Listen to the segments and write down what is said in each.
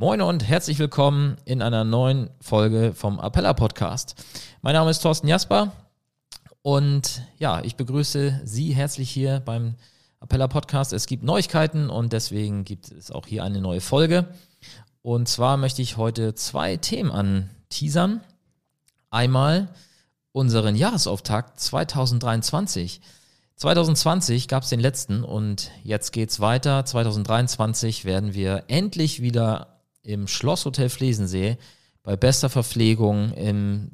Moin und herzlich willkommen in einer neuen Folge vom Appella Podcast. Mein Name ist Thorsten Jasper und ja, ich begrüße Sie herzlich hier beim Appella Podcast. Es gibt Neuigkeiten und deswegen gibt es auch hier eine neue Folge. Und zwar möchte ich heute zwei Themen anteasern. Einmal unseren Jahresauftakt 2023. 2020 gab es den letzten und jetzt geht's weiter. 2023 werden wir endlich wieder im Schlosshotel Flesensee bei bester Verpflegung im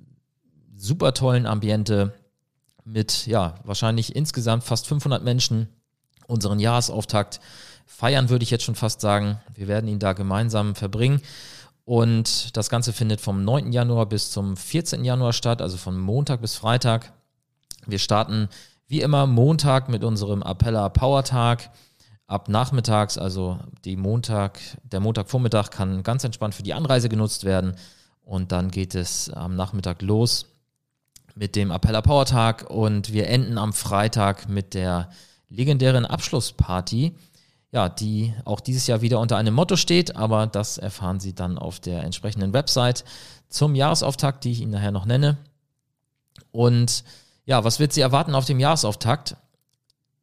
super tollen Ambiente mit ja wahrscheinlich insgesamt fast 500 Menschen unseren Jahresauftakt feiern würde ich jetzt schon fast sagen. Wir werden ihn da gemeinsam verbringen und das Ganze findet vom 9. Januar bis zum 14. Januar statt, also von Montag bis Freitag. Wir starten wie immer Montag mit unserem Appella Power Tag ab nachmittags, also die Montag, der Montagvormittag kann ganz entspannt für die Anreise genutzt werden. Und dann geht es am Nachmittag los mit dem Appella Power Tag und wir enden am Freitag mit der legendären Abschlussparty. Ja, die auch dieses Jahr wieder unter einem Motto steht, aber das erfahren Sie dann auf der entsprechenden Website zum Jahresauftakt, die ich Ihnen nachher noch nenne. Und ja, was wird Sie erwarten auf dem Jahresauftakt?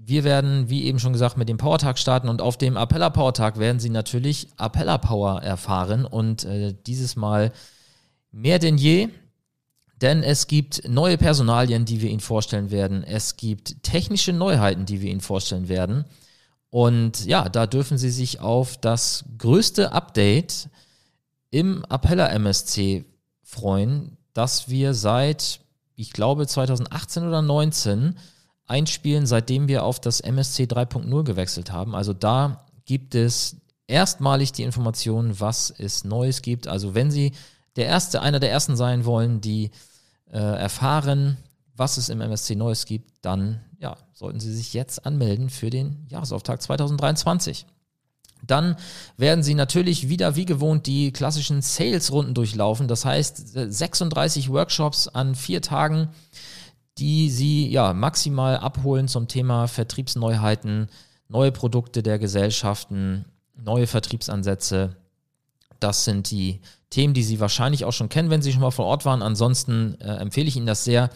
Wir werden, wie eben schon gesagt, mit dem Powertag starten und auf dem Appella Powertag werden Sie natürlich Appella Power erfahren und äh, dieses Mal mehr denn je, denn es gibt neue Personalien, die wir Ihnen vorstellen werden. Es gibt technische Neuheiten, die wir Ihnen vorstellen werden. Und ja, da dürfen Sie sich auf das größte Update im Appella MSC freuen, das wir seit, ich glaube, 2018 oder 2019 einspielen, seitdem wir auf das MSC 3.0 gewechselt haben. Also da gibt es erstmalig die Informationen, was es Neues gibt. Also wenn Sie der erste, einer der ersten sein wollen, die äh, erfahren, was es im MSC Neues gibt, dann ja, sollten Sie sich jetzt anmelden für den Jahresauftakt 2023. Dann werden Sie natürlich wieder wie gewohnt die klassischen Sales-Runden durchlaufen. Das heißt, 36 Workshops an vier Tagen die Sie ja maximal abholen zum Thema Vertriebsneuheiten, neue Produkte der Gesellschaften, neue Vertriebsansätze. Das sind die Themen, die Sie wahrscheinlich auch schon kennen, wenn Sie schon mal vor Ort waren. Ansonsten äh, empfehle ich Ihnen das sehr,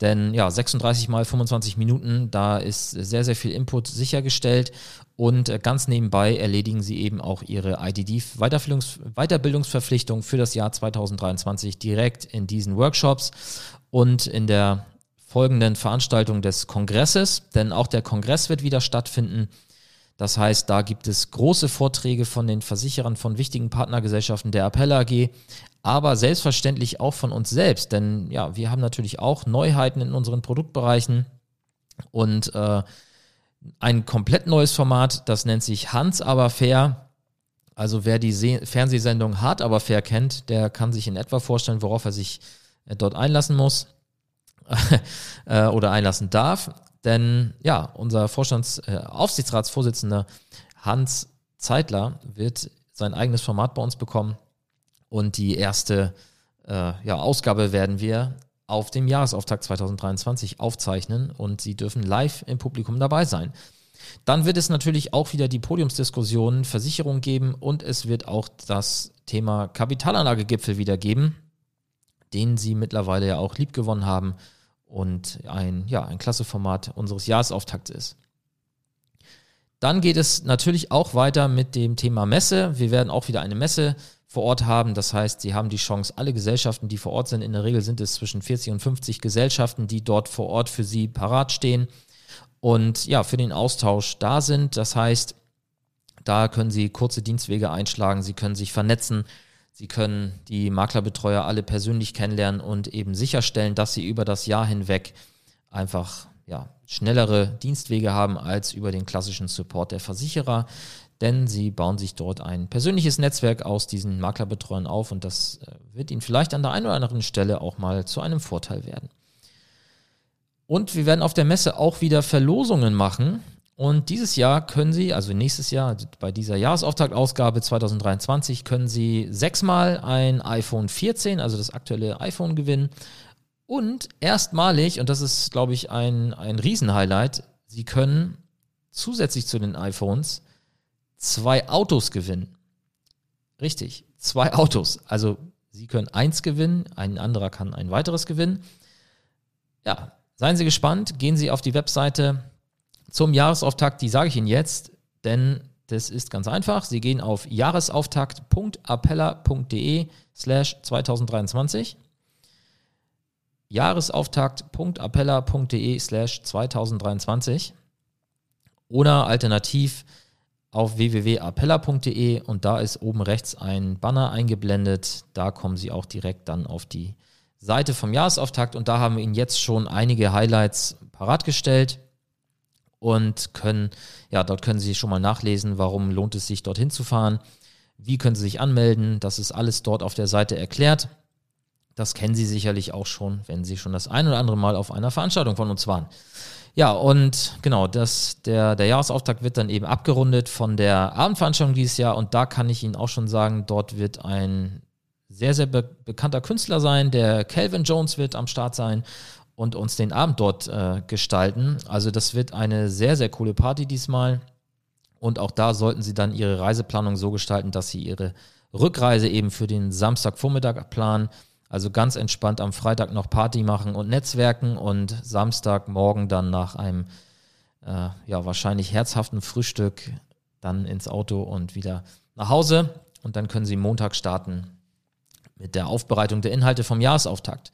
denn ja, 36 mal 25 Minuten, da ist sehr, sehr viel Input sichergestellt und äh, ganz nebenbei erledigen Sie eben auch Ihre IDD-Weiterbildungsverpflichtung für das Jahr 2023 direkt in diesen Workshops und in der folgenden Veranstaltung des Kongresses, denn auch der Kongress wird wieder stattfinden. Das heißt, da gibt es große Vorträge von den Versicherern von wichtigen Partnergesellschaften der Appell AG, aber selbstverständlich auch von uns selbst, denn ja, wir haben natürlich auch Neuheiten in unseren Produktbereichen und äh, ein komplett neues Format, das nennt sich Hans aber fair. Also wer die Se Fernsehsendung Hart aber fair kennt, der kann sich in etwa vorstellen, worauf er sich äh, dort einlassen muss. Äh, oder einlassen darf. Denn ja, unser Vorstands-, äh, Hans Zeitler wird sein eigenes Format bei uns bekommen. Und die erste äh, ja, Ausgabe werden wir auf dem Jahresauftakt 2023 aufzeichnen und Sie dürfen live im Publikum dabei sein. Dann wird es natürlich auch wieder die Podiumsdiskussion Versicherung geben und es wird auch das Thema Kapitalanlagegipfel wieder geben, den Sie mittlerweile ja auch liebgewonnen haben und ein, ja, ein klasse Format unseres Jahresauftakts ist. Dann geht es natürlich auch weiter mit dem Thema Messe. Wir werden auch wieder eine Messe vor Ort haben. Das heißt, Sie haben die Chance, alle Gesellschaften, die vor Ort sind, in der Regel sind es zwischen 40 und 50 Gesellschaften, die dort vor Ort für Sie parat stehen und ja, für den Austausch da sind. Das heißt, da können Sie kurze Dienstwege einschlagen, Sie können sich vernetzen, Sie können die Maklerbetreuer alle persönlich kennenlernen und eben sicherstellen, dass sie über das Jahr hinweg einfach ja, schnellere Dienstwege haben als über den klassischen Support der Versicherer, denn sie bauen sich dort ein persönliches Netzwerk aus diesen Maklerbetreuern auf und das äh, wird ihnen vielleicht an der einen oder anderen Stelle auch mal zu einem Vorteil werden. Und wir werden auf der Messe auch wieder Verlosungen machen. Und dieses Jahr können Sie, also nächstes Jahr, bei dieser Jahresauftaktausgabe 2023, können Sie sechsmal ein iPhone 14, also das aktuelle iPhone gewinnen. Und erstmalig, und das ist, glaube ich, ein, ein Riesenhighlight, Sie können zusätzlich zu den iPhones zwei Autos gewinnen. Richtig, zwei Autos. Also Sie können eins gewinnen, ein anderer kann ein weiteres gewinnen. Ja, seien Sie gespannt, gehen Sie auf die Webseite zum Jahresauftakt, die sage ich Ihnen jetzt, denn das ist ganz einfach. Sie gehen auf jahresauftakt.appella.de slash 2023 jahresauftakt.appella.de slash 2023 oder alternativ auf www.appella.de und da ist oben rechts ein Banner eingeblendet. Da kommen Sie auch direkt dann auf die Seite vom Jahresauftakt und da haben wir Ihnen jetzt schon einige Highlights parat gestellt und können, ja, dort können Sie schon mal nachlesen, warum lohnt es sich dorthin zu fahren, wie können Sie sich anmelden, das ist alles dort auf der Seite erklärt. Das kennen Sie sicherlich auch schon, wenn Sie schon das ein oder andere Mal auf einer Veranstaltung von uns waren. Ja, und genau, das, der, der Jahresauftakt wird dann eben abgerundet von der Abendveranstaltung dieses Jahr. Und da kann ich Ihnen auch schon sagen, dort wird ein sehr, sehr be bekannter Künstler sein, der Calvin Jones wird am Start sein und uns den Abend dort äh, gestalten. Also das wird eine sehr, sehr coole Party diesmal. Und auch da sollten Sie dann Ihre Reiseplanung so gestalten, dass Sie Ihre Rückreise eben für den Samstagvormittag planen also ganz entspannt am Freitag noch Party machen und Netzwerken und Samstagmorgen dann nach einem äh, ja wahrscheinlich herzhaften Frühstück dann ins Auto und wieder nach Hause. Und dann können Sie Montag starten mit der Aufbereitung der Inhalte vom Jahresauftakt.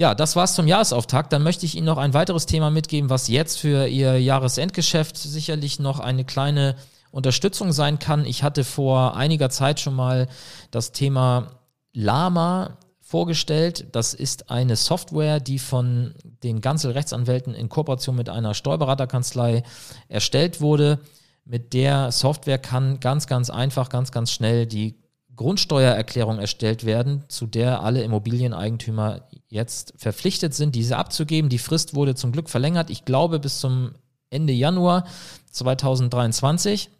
Ja, das war's zum Jahresauftakt. Dann möchte ich Ihnen noch ein weiteres Thema mitgeben, was jetzt für Ihr Jahresendgeschäft sicherlich noch eine kleine Unterstützung sein kann. Ich hatte vor einiger Zeit schon mal das Thema Lama vorgestellt. Das ist eine Software, die von den ganzen Rechtsanwälten in Kooperation mit einer Steuerberaterkanzlei erstellt wurde. Mit der Software kann ganz, ganz einfach, ganz, ganz schnell die Grundsteuererklärung erstellt werden, zu der alle Immobilieneigentümer jetzt verpflichtet sind, diese abzugeben. Die Frist wurde zum Glück verlängert, ich glaube bis zum Ende Januar 2023.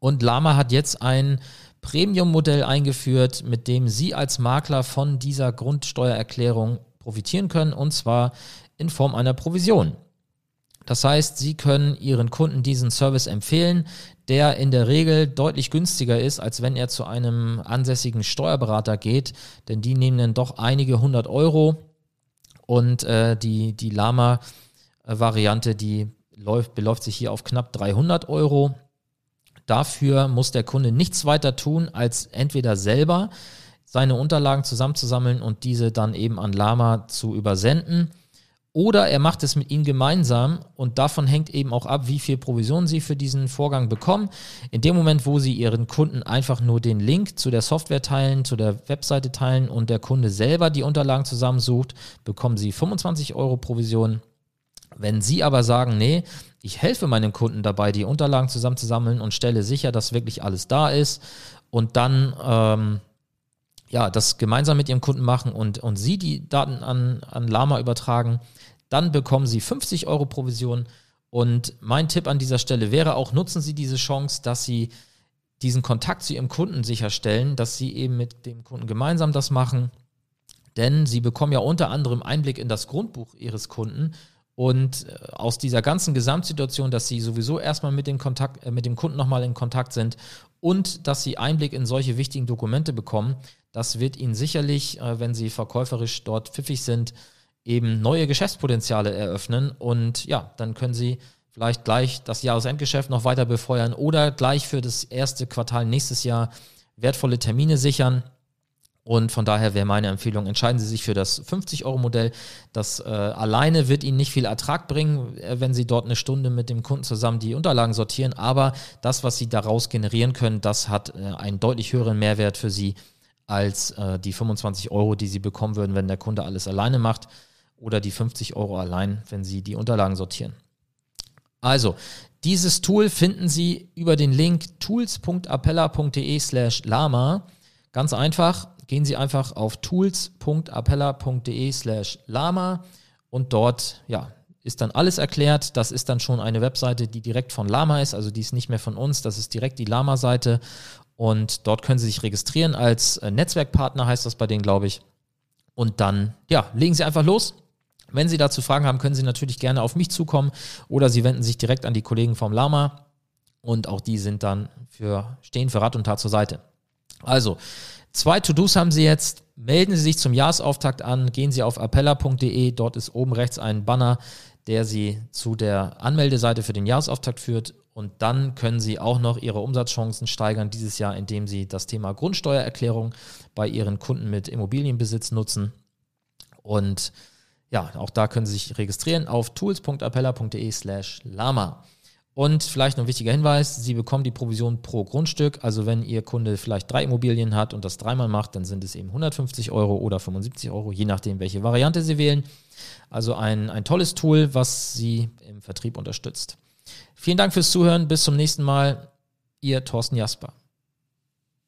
Und Lama hat jetzt ein Premium-Modell eingeführt, mit dem Sie als Makler von dieser Grundsteuererklärung profitieren können, und zwar in Form einer Provision. Das heißt, Sie können Ihren Kunden diesen Service empfehlen, der in der Regel deutlich günstiger ist, als wenn er zu einem ansässigen Steuerberater geht, denn die nehmen dann doch einige hundert Euro und äh, die, die Lama-Variante, die läuft, beläuft sich hier auf knapp 300 Euro. Dafür muss der Kunde nichts weiter tun, als entweder selber seine Unterlagen zusammenzusammeln und diese dann eben an Lama zu übersenden. Oder er macht es mit ihnen gemeinsam und davon hängt eben auch ab, wie viel Provision sie für diesen Vorgang bekommen. In dem Moment, wo sie ihren Kunden einfach nur den Link zu der Software teilen, zu der Webseite teilen und der Kunde selber die Unterlagen zusammensucht, bekommen sie 25 Euro Provision. Wenn Sie aber sagen, nee, ich helfe meinem Kunden dabei, die Unterlagen zusammenzusammeln und stelle sicher, dass wirklich alles da ist und dann ähm, ja, das gemeinsam mit Ihrem Kunden machen und, und Sie die Daten an, an Lama übertragen, dann bekommen Sie 50 Euro Provision. Und mein Tipp an dieser Stelle wäre auch, nutzen Sie diese Chance, dass Sie diesen Kontakt zu Ihrem Kunden sicherstellen, dass Sie eben mit dem Kunden gemeinsam das machen. Denn Sie bekommen ja unter anderem Einblick in das Grundbuch Ihres Kunden und äh, aus dieser ganzen Gesamtsituation, dass sie sowieso erstmal mit dem, Kontakt, äh, mit dem Kunden nochmal in Kontakt sind und dass sie Einblick in solche wichtigen Dokumente bekommen, das wird ihnen sicherlich, äh, wenn sie verkäuferisch dort pfiffig sind, eben neue Geschäftspotenziale eröffnen. Und ja, dann können sie vielleicht gleich das Jahresendgeschäft noch weiter befeuern oder gleich für das erste Quartal nächstes Jahr wertvolle Termine sichern. Und von daher wäre meine Empfehlung, entscheiden Sie sich für das 50-Euro-Modell. Das äh, alleine wird Ihnen nicht viel Ertrag bringen, äh, wenn Sie dort eine Stunde mit dem Kunden zusammen die Unterlagen sortieren. Aber das, was Sie daraus generieren können, das hat äh, einen deutlich höheren Mehrwert für Sie als äh, die 25 Euro, die Sie bekommen würden, wenn der Kunde alles alleine macht. Oder die 50 Euro allein, wenn Sie die Unterlagen sortieren. Also, dieses Tool finden Sie über den Link tools.appella.de slash lama. Ganz einfach, gehen Sie einfach auf tools.appella.de slash lama und dort, ja, ist dann alles erklärt. Das ist dann schon eine Webseite, die direkt von Lama ist, also die ist nicht mehr von uns, das ist direkt die Lama-Seite und dort können Sie sich registrieren als äh, Netzwerkpartner, heißt das bei denen, glaube ich. Und dann, ja, legen Sie einfach los. Wenn Sie dazu Fragen haben, können Sie natürlich gerne auf mich zukommen oder Sie wenden sich direkt an die Kollegen vom Lama und auch die sind dann für, stehen für Rat und Tat zur Seite. Also, zwei To-Dos haben Sie jetzt. Melden Sie sich zum Jahresauftakt an, gehen Sie auf appella.de, dort ist oben rechts ein Banner, der Sie zu der Anmeldeseite für den Jahresauftakt führt. Und dann können Sie auch noch Ihre Umsatzchancen steigern dieses Jahr, indem Sie das Thema Grundsteuererklärung bei Ihren Kunden mit Immobilienbesitz nutzen. Und ja, auch da können Sie sich registrieren auf tools.appella.de slash lama. Und vielleicht noch ein wichtiger Hinweis, Sie bekommen die Provision pro Grundstück. Also wenn Ihr Kunde vielleicht drei Immobilien hat und das dreimal macht, dann sind es eben 150 Euro oder 75 Euro, je nachdem, welche Variante Sie wählen. Also ein, ein tolles Tool, was Sie im Vertrieb unterstützt. Vielen Dank fürs Zuhören. Bis zum nächsten Mal. Ihr Thorsten Jasper.